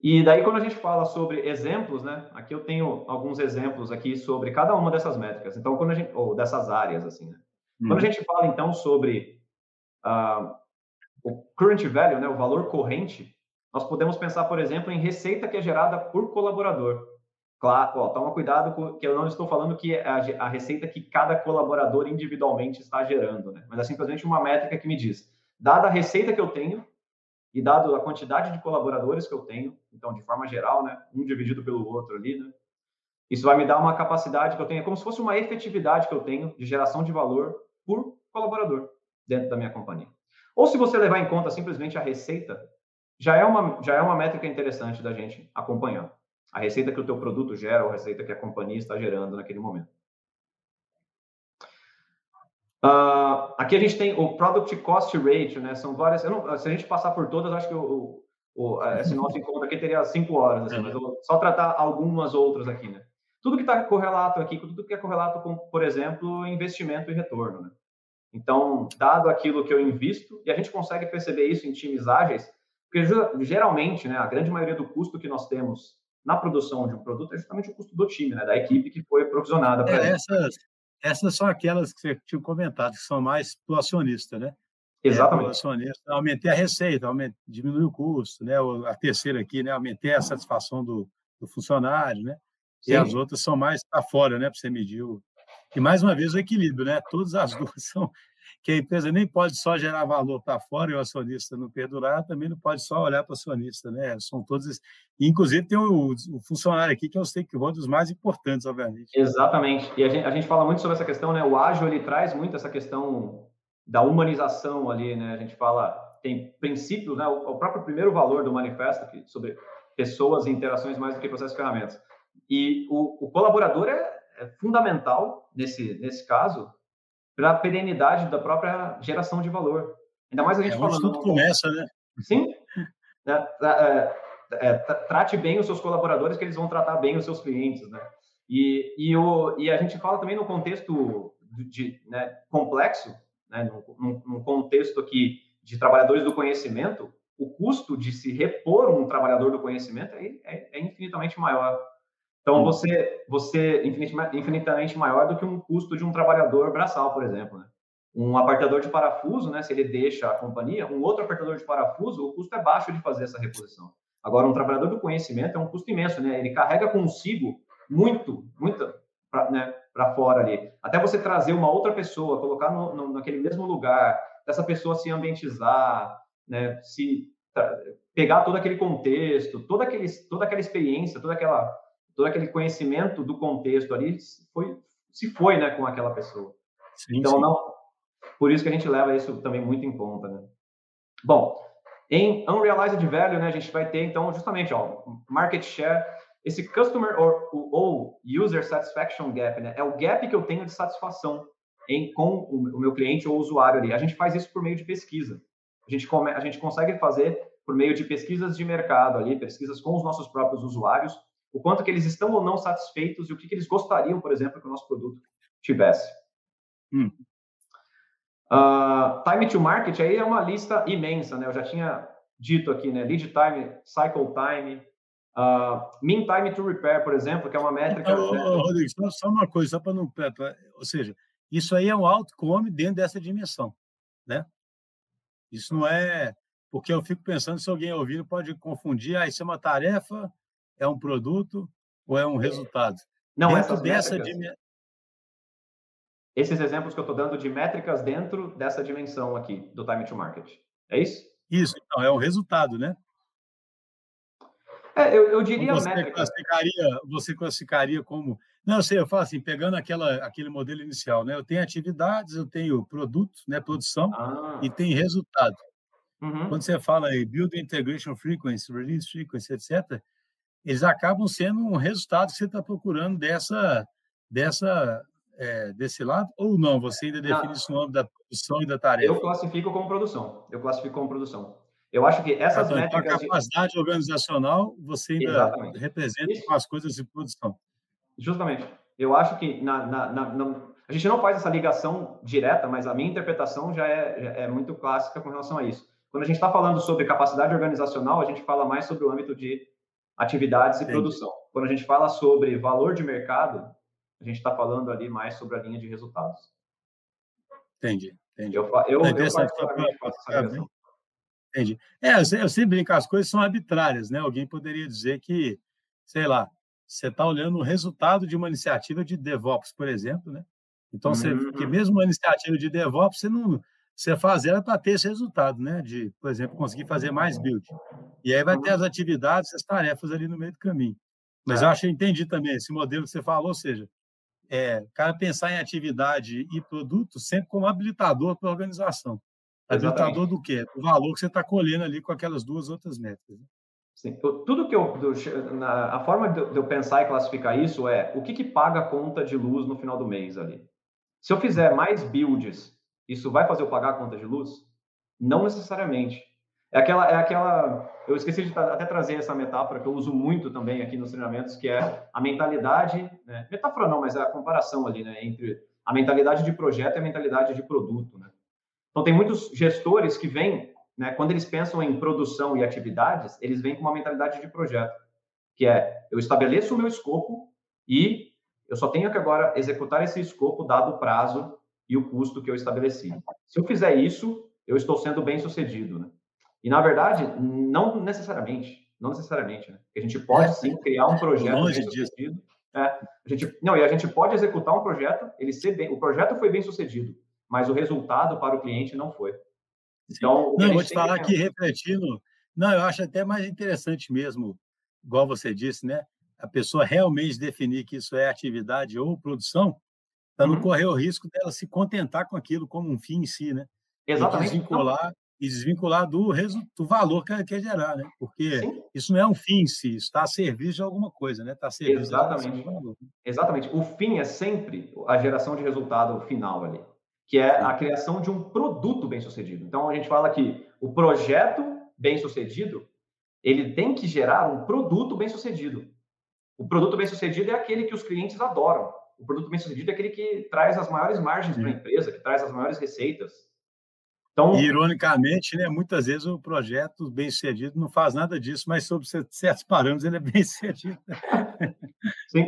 E daí, quando a gente fala sobre exemplos, né? Aqui eu tenho alguns exemplos aqui sobre cada uma dessas métricas. Então, quando a gente, ou dessas áreas, assim, né? Hum. Quando a gente fala, então, sobre uh, o current value, né? O valor corrente, nós podemos pensar, por exemplo, em receita que é gerada por colaborador. Claro, ó, toma cuidado com, que eu não estou falando que é a, a receita que cada colaborador individualmente está gerando, né? Mas é simplesmente uma métrica que me diz, dada a receita que eu tenho, e dado a quantidade de colaboradores que eu tenho, então, de forma geral, né, um dividido pelo outro ali, né, isso vai me dar uma capacidade que eu tenho, é como se fosse uma efetividade que eu tenho de geração de valor por colaborador dentro da minha companhia. Ou se você levar em conta simplesmente a receita, já é uma, já é uma métrica interessante da gente acompanhar. A receita que o teu produto gera ou a receita que a companhia está gerando naquele momento. Uh, aqui a gente tem o Product Cost Ratio, né? São várias. Não, se a gente passar por todas, acho que o, o, esse nosso encontro aqui teria cinco horas, assim, mas eu vou só tratar algumas outras aqui, né? tudo que está correlato aqui, tudo que é correlato com, por exemplo, investimento e retorno. Né? Então, dado aquilo que eu invisto, e a gente consegue perceber isso em times ágeis, porque geralmente, né, a grande maioria do custo que nós temos na produção de um produto é justamente o custo do time, né, da equipe que foi provisionada para é, essas, essas são aquelas que você tinha comentado, que são mais acionista, né? Exatamente. É, aumentei a receita, aumentei, diminui o custo, né? A terceira aqui, né? Aumentei a satisfação do, do funcionário, né? Sim. E as outras são mais para fora, né? Para você medir o... E mais uma vez o equilíbrio, né? Todas as duas são que a empresa nem pode só gerar valor para fora e o acionista não perdurar, também não pode só olhar para o acionista, né? São todos. Inclusive, tem o, o, funcionário aqui, que é o stakeholder dos mais importantes, obviamente. Exatamente. E a gente, a gente fala muito sobre essa questão, né? O ágil ele traz muito essa questão da humanização ali, né? A gente fala, tem princípios, né? O, o próprio primeiro valor do manifesto que, sobre pessoas e interações mais do que processos e ferramentas. E o, o colaborador é, é fundamental nesse, nesse caso para a perenidade da própria geração de valor. Ainda mais a gente é falando. tudo começa, né? Sim. É, é, é, trate bem os seus colaboradores, que eles vão tratar bem os seus clientes, né? E, e, o, e a gente fala também no contexto de, né, complexo, né, num, num contexto aqui de trabalhadores do conhecimento, o custo de se repor um trabalhador do conhecimento é, é, é infinitamente maior. Então, você, você infinitamente maior do que um custo de um trabalhador braçal, por exemplo. Né? Um apertador de parafuso, né, se ele deixa a companhia, um outro apertador de parafuso, o custo é baixo de fazer essa reposição. Agora, um trabalhador do conhecimento é um custo imenso, né? Ele carrega consigo muito, muito para né, fora ali. Até você trazer uma outra pessoa, colocar no, no, naquele mesmo lugar, dessa pessoa se ambientizar, né, se pegar todo aquele contexto, toda, aquele, toda aquela experiência, toda aquela todo aquele conhecimento do contexto ali foi, se foi né, com aquela pessoa. Sim, então, sim. não, por isso que a gente leva isso também muito em conta. Né? Bom, em Unrealized Value, né, a gente vai ter, então, justamente, ó, market share, esse Customer or, ou User Satisfaction Gap, né, é o gap que eu tenho de satisfação em, com o meu cliente ou usuário ali. A gente faz isso por meio de pesquisa. A gente, come, a gente consegue fazer por meio de pesquisas de mercado ali, pesquisas com os nossos próprios usuários, o quanto que eles estão ou não satisfeitos e o que, que eles gostariam, por exemplo, que o nosso produto tivesse. Hum. Uh, time to market aí é uma lista imensa, né? Eu já tinha dito aqui, né? Lead time, cycle time, uh, mean time to repair, por exemplo, que é uma métrica. Então, né? Rodrigo, só, só, uma coisa, só para não. Pra, pra, ou seja, isso aí é um outcome dentro dessa dimensão, né? Isso não é. Porque eu fico pensando se alguém ouvindo pode confundir, ah, isso é uma tarefa é um produto ou é um resultado? Não, dentro dessa Esses exemplos que eu estou dando de métricas dentro dessa dimensão aqui do time to market. É isso? Isso, então, é um resultado, né? É, eu, eu diria você métrica. Classificaria, você classificaria como. Não, eu sei, eu falo assim, pegando aquela, aquele modelo inicial, né? Eu tenho atividades, eu tenho produto, né? Produção, ah. e tem resultado. Uhum. Quando você fala aí, build integration frequency, release frequency, etc., eles acabam sendo um resultado que você está procurando dessa, dessa, é, desse lado, ou não? Você ainda define isso no âmbito da produção e da tarefa? Eu classifico como produção. Eu classifico como produção. Eu acho que essas então, métricas... Então, a capacidade de... organizacional, você ainda Exatamente. representa isso. com as coisas de produção. Justamente. Eu acho que na, na, na, na, a gente não faz essa ligação direta, mas a minha interpretação já é, já é muito clássica com relação a isso. Quando a gente está falando sobre capacidade organizacional, a gente fala mais sobre o âmbito de atividades e Sim. produção. Quando a gente fala sobre valor de mercado, a gente está falando ali mais sobre a linha de resultados. Entendi, entendi. Eu, eu, é eu particularmente faço essa. Entendi. É, eu, eu sempre brinco, as coisas são arbitrárias, né? Alguém poderia dizer que, sei lá, você está olhando o resultado de uma iniciativa de DevOps, por exemplo, né? Então, você, uhum. que mesmo uma iniciativa de DevOps, você não, você faz ela para ter esse resultado, né? De, por exemplo, conseguir fazer mais build. E aí vai ter as atividades, as tarefas ali no meio do caminho. Mas é. eu acho que entendi também esse modelo que você falou, ou seja, é, cara pensar em atividade e produto sempre como habilitador para a organização. Exatamente. Habilitador do quê? Do valor que você está colhendo ali com aquelas duas outras métricas. Né? Sim. Tudo que eu. Do, na, a forma de eu pensar e classificar isso é o que, que paga a conta de luz no final do mês ali. Se eu fizer mais builds isso vai fazer eu pagar a conta de luz? Não necessariamente. É aquela, é aquela. Eu esqueci de até trazer essa metáfora que eu uso muito também aqui nos treinamentos, que é a mentalidade, né? metáfora não, mas é a comparação ali, né, entre a mentalidade de projeto e a mentalidade de produto, né? Então tem muitos gestores que vêm, né, quando eles pensam em produção e atividades, eles vêm com uma mentalidade de projeto, que é eu estabeleço o meu escopo e eu só tenho que agora executar esse escopo dado o prazo e o custo que eu estabeleci. Se eu fizer isso, eu estou sendo bem sucedido, né? E, na verdade, não necessariamente. Não necessariamente, né? a gente pode, sim, criar um projeto Longe disso. É, a gente, não, e a gente pode executar um projeto, ele ser bem, o projeto foi bem sucedido, mas o resultado para o cliente não foi. Então, não, vou te falar aqui, refletindo, não, eu acho até mais interessante mesmo, igual você disse, né? A pessoa realmente definir que isso é atividade ou produção, para uhum. não correr o risco dela se contentar com aquilo como um fim em si, né? Exatamente. E desvincular, e desvincular do, do valor que quer gerar, né? Porque Sim. isso não é um fim em si, isso está a serviço de alguma coisa, né? Está a serviço Exatamente. valor. Exatamente. O fim é sempre a geração de resultado final ali, que é a criação de um produto bem sucedido. Então a gente fala que o projeto bem sucedido ele tem que gerar um produto bem sucedido. O produto bem sucedido é aquele que os clientes adoram. O produto bem sucedido é aquele que traz as maiores margens para a empresa, que traz as maiores receitas, então, e, ironicamente, né, muitas vezes o projeto bem sucedido não faz nada disso, mas sobre certos parâmetros ele é bem sucedido. Sim.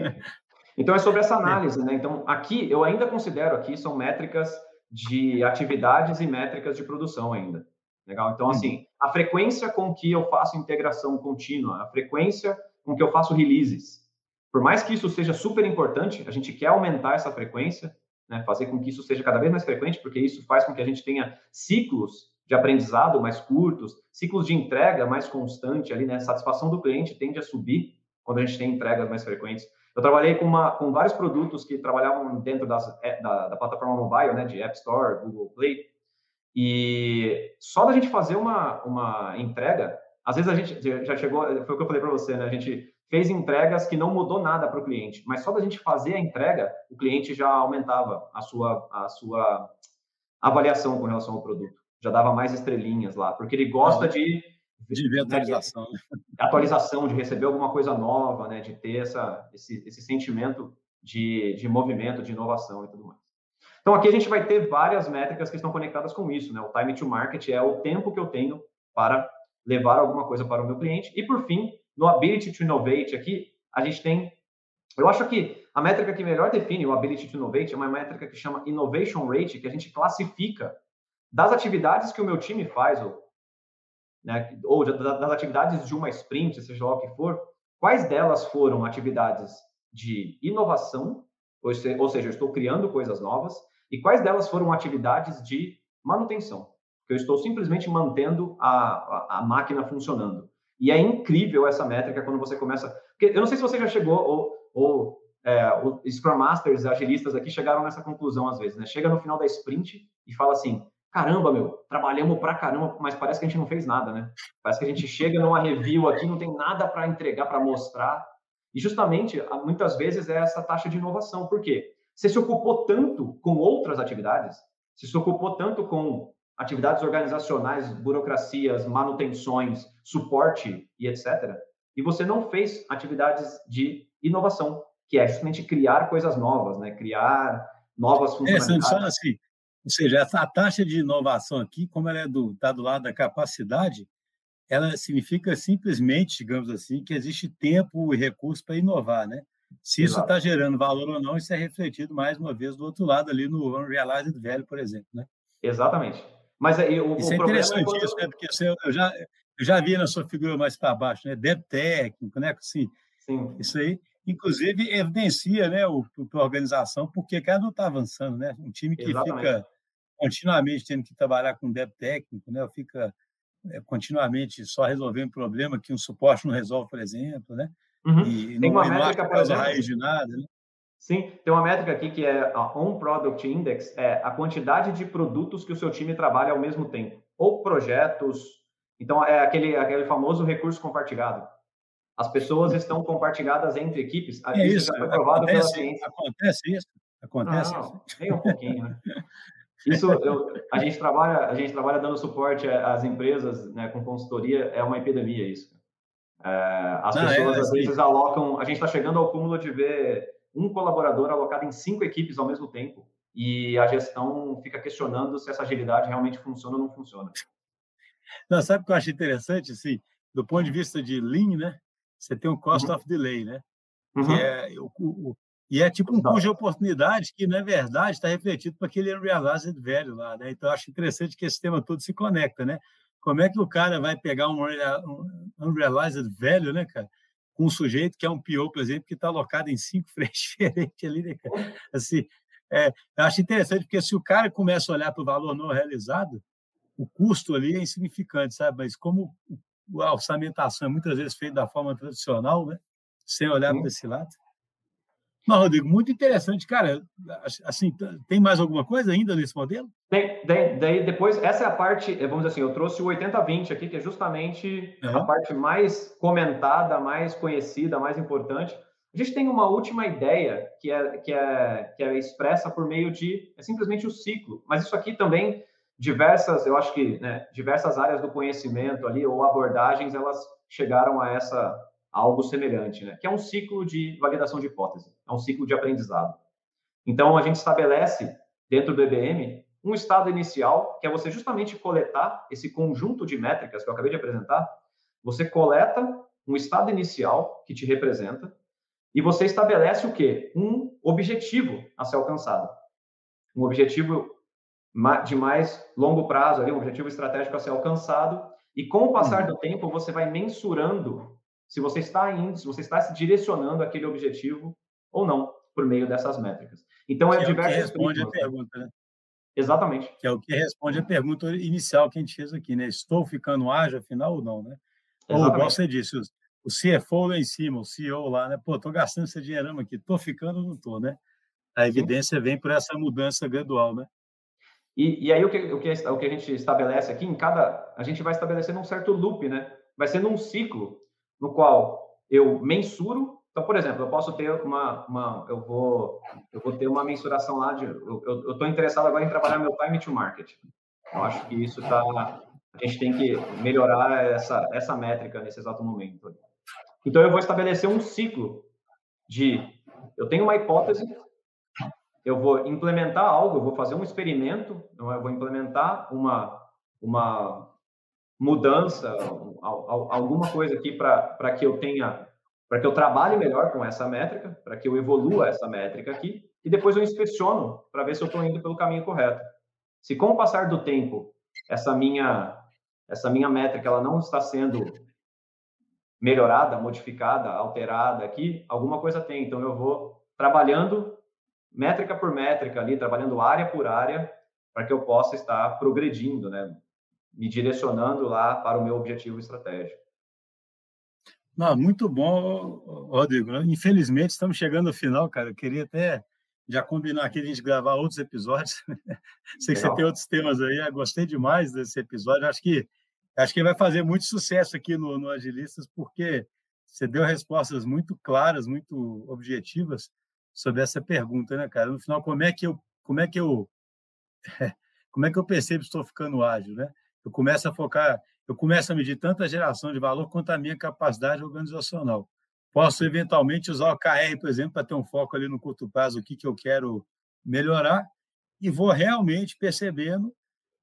Então é sobre essa análise, né? Então aqui eu ainda considero aqui são métricas de atividades e métricas de produção ainda. Legal? Então assim, a frequência com que eu faço integração contínua, a frequência com que eu faço releases. Por mais que isso seja super importante, a gente quer aumentar essa frequência, né, fazer com que isso seja cada vez mais frequente, porque isso faz com que a gente tenha ciclos de aprendizado mais curtos, ciclos de entrega mais constante ali, né? A satisfação do cliente tende a subir quando a gente tem entregas mais frequentes. Eu trabalhei com, uma, com vários produtos que trabalhavam dentro das, é, da, da, plataforma mobile, né, de App Store, Google Play, e só da gente fazer uma, uma entrega, às vezes a gente já chegou, foi o que eu falei para você, né, a gente fez entregas que não mudou nada para o cliente, mas só da gente fazer a entrega, o cliente já aumentava a sua, a sua avaliação com relação ao produto. Já dava mais estrelinhas lá, porque ele gosta de. De ver atualização. Né? Atualização, de receber alguma coisa nova, né? de ter essa, esse, esse sentimento de, de movimento, de inovação e tudo mais. Então, aqui a gente vai ter várias métricas que estão conectadas com isso. Né? O time to market é o tempo que eu tenho para levar alguma coisa para o meu cliente. E, por fim, no Ability to Innovate aqui, a gente tem. Eu acho que a métrica que melhor define o Ability to Innovate é uma métrica que chama Innovation Rate, que a gente classifica das atividades que o meu time faz, ou, né, ou das atividades de uma sprint, seja lá o que for, quais delas foram atividades de inovação, ou seja, eu estou criando coisas novas, e quais delas foram atividades de manutenção, que eu estou simplesmente mantendo a, a, a máquina funcionando. E é incrível essa métrica quando você começa. Porque eu não sei se você já chegou, ou, ou é, Scrum Masters, agilistas aqui chegaram nessa conclusão às vezes, né? Chega no final da sprint e fala assim: caramba, meu, trabalhamos pra caramba, mas parece que a gente não fez nada, né? Parece que a gente chega numa review aqui, não tem nada para entregar, para mostrar. E justamente, muitas vezes, é essa taxa de inovação. Por quê? Você se ocupou tanto com outras atividades, você se ocupou tanto com atividades organizacionais, burocracias, manutenções, suporte e etc. E você não fez atividades de inovação, que é justamente criar coisas novas, né? Criar novas funcionalidades. É, assim, ou seja, a taxa de inovação aqui, como ela é do, tá do lado da capacidade, ela significa simplesmente, digamos assim, que existe tempo e recurso para inovar, né? Se isso está gerando valor ou não, isso é refletido mais uma vez do outro lado ali no Unrealized Value, por exemplo, né? Exatamente. Mas aí o, isso o é, é interessante é isso, né? Porque eu já, eu já vi na sua figura mais para baixo, né? Débito técnico, né? Assim, Sim. Isso aí, inclusive, evidencia né, o, a organização porque cada não está avançando, né? Um time que Exatamente. fica continuamente tendo que trabalhar com débito técnico, né? Fica é, continuamente só resolvendo problema que um suporte não resolve, por exemplo, né? Uhum. E Tem não, uma métrica, não acha raiz de nada, né? Sim, tem uma métrica aqui que é a On Product Index, é a quantidade de produtos que o seu time trabalha ao mesmo tempo, ou projetos. Então, é aquele, aquele famoso recurso compartilhado. As pessoas estão compartilhadas entre equipes. É isso, já foi provado acontece, pela ciência. Acontece isso. Acontece isso. Tem um pouquinho, né? Isso eu, a gente trabalha, a gente trabalha dando suporte às empresas, né, com consultoria, é uma epidemia isso. É, as Não, pessoas é, às vezes alocam, a gente está chegando ao cúmulo de ver um colaborador alocado em cinco equipes ao mesmo tempo e a gestão fica questionando se essa agilidade realmente funciona ou não funciona. Não, sabe o que eu acho interessante, assim, do ponto de vista de Lean, né? Você tem um cost uhum. of delay, né? Uhum. Que é o, o, e é tipo um custo de oportunidade que, na verdade, está refletido para aquele unrealized velho lá, né? Então, acho interessante que esse tema todo se conecta, né? Como é que o cara vai pegar um unrealized velho, né, cara? Um sujeito que é um PO, por exemplo, que está alocado em cinco frentes diferentes ali, né, cara? Assim, é, eu acho interessante, porque se o cara começa a olhar para o valor não realizado, o custo ali é insignificante, sabe? Mas como a orçamentação é muitas vezes feita da forma tradicional, né? Sem olhar para esse lado, não, Rodrigo, muito interessante. Cara, assim, tem mais alguma coisa ainda nesse modelo? Tem, daí, daí depois, essa é a parte, vamos dizer assim, eu trouxe o 80-20 aqui, que é justamente uhum. a parte mais comentada, mais conhecida, mais importante. A gente tem uma última ideia que é, que é, que é expressa por meio de, é simplesmente o ciclo. Mas isso aqui também, diversas, eu acho que, né, diversas áreas do conhecimento ali, ou abordagens, elas chegaram a essa, algo semelhante, né? que é um ciclo de validação de hipótese, é um ciclo de aprendizado. Então, a gente estabelece, dentro do EBM, um estado inicial, que é você justamente coletar esse conjunto de métricas que eu acabei de apresentar. Você coleta um estado inicial que te representa e você estabelece o quê? Um objetivo a ser alcançado. Um objetivo de mais longo prazo, ali, um objetivo estratégico a ser alcançado. E com o passar uhum. do tempo, você vai mensurando se você está indo, se você está se direcionando àquele objetivo ou não, por meio dessas métricas. Então, é, é diversas que responde a pergunta, né? Exatamente. Que é o que responde a pergunta inicial que a gente fez aqui, né? Estou ficando ágil, afinal, ou não, né? Exatamente. Ou, igual você disse, o CFO lá em cima, o CEO lá, né? Pô, estou gastando esse dinheirão aqui, estou ficando ou não estou, né? A evidência Sim. vem por essa mudança gradual, né? E, e aí, o que, o, que, o que a gente estabelece aqui, em cada... A gente vai estabelecendo um certo loop, né? Vai sendo um ciclo no qual eu mensuro. Então, por exemplo, eu posso ter uma, uma eu vou, eu vou ter uma mensuração lá de, eu estou interessado agora em trabalhar meu time to market. Eu acho que isso está, a gente tem que melhorar essa essa métrica nesse exato momento. Então, eu vou estabelecer um ciclo de, eu tenho uma hipótese, eu vou implementar algo, eu vou fazer um experimento, eu vou implementar uma uma mudança, alguma coisa aqui para que eu tenha, para que eu trabalhe melhor com essa métrica, para que eu evolua essa métrica aqui, e depois eu inspeciono para ver se eu estou indo pelo caminho correto. Se com o passar do tempo essa minha essa minha métrica ela não está sendo melhorada, modificada, alterada aqui, alguma coisa tem. Então eu vou trabalhando métrica por métrica ali, trabalhando área por área, para que eu possa estar progredindo, né? Me direcionando lá para o meu objetivo estratégico. Não, muito bom, Rodrigo. Infelizmente, estamos chegando ao final, cara. Eu queria até já combinar aqui a gente gravar outros episódios. Sei que Legal. você tem outros temas aí. Eu gostei demais desse episódio. Acho que acho que vai fazer muito sucesso aqui no, no Agilistas, porque você deu respostas muito claras, muito objetivas sobre essa pergunta, né, cara? No final, como é que eu como é que eu como é que eu percebo que estou ficando ágil, né? Eu começo a focar, eu começo a medir tanto a geração de valor quanto a minha capacidade organizacional. Posso eventualmente usar o KR, por exemplo, para ter um foco ali no curto prazo, o que, que eu quero melhorar, e vou realmente percebendo.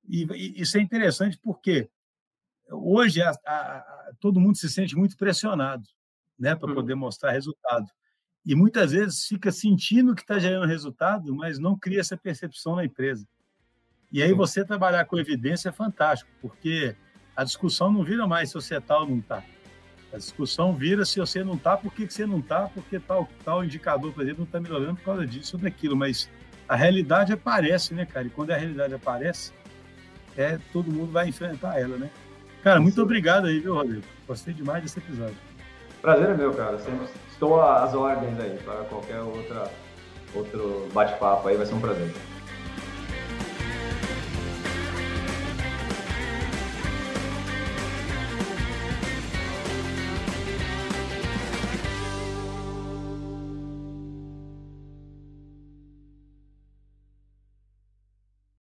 E, e isso é interessante porque hoje a, a, todo mundo se sente muito pressionado né, para poder mostrar resultado. E muitas vezes fica sentindo que está gerando resultado, mas não cria essa percepção na empresa. E aí você trabalhar com evidência é fantástico, porque a discussão não vira mais se você está ou não está. A discussão vira se você não está, por que você não está, porque tal, tal indicador, por exemplo, não está melhorando por causa disso ou daquilo. Mas a realidade aparece, né, cara? E quando a realidade aparece, é, todo mundo vai enfrentar ela, né? Cara, muito obrigado aí, viu, Rodrigo? Gostei demais desse episódio. Prazer é meu, cara. Sempre estou às ordens aí para qualquer outra outro bate-papo aí, vai ser um prazer.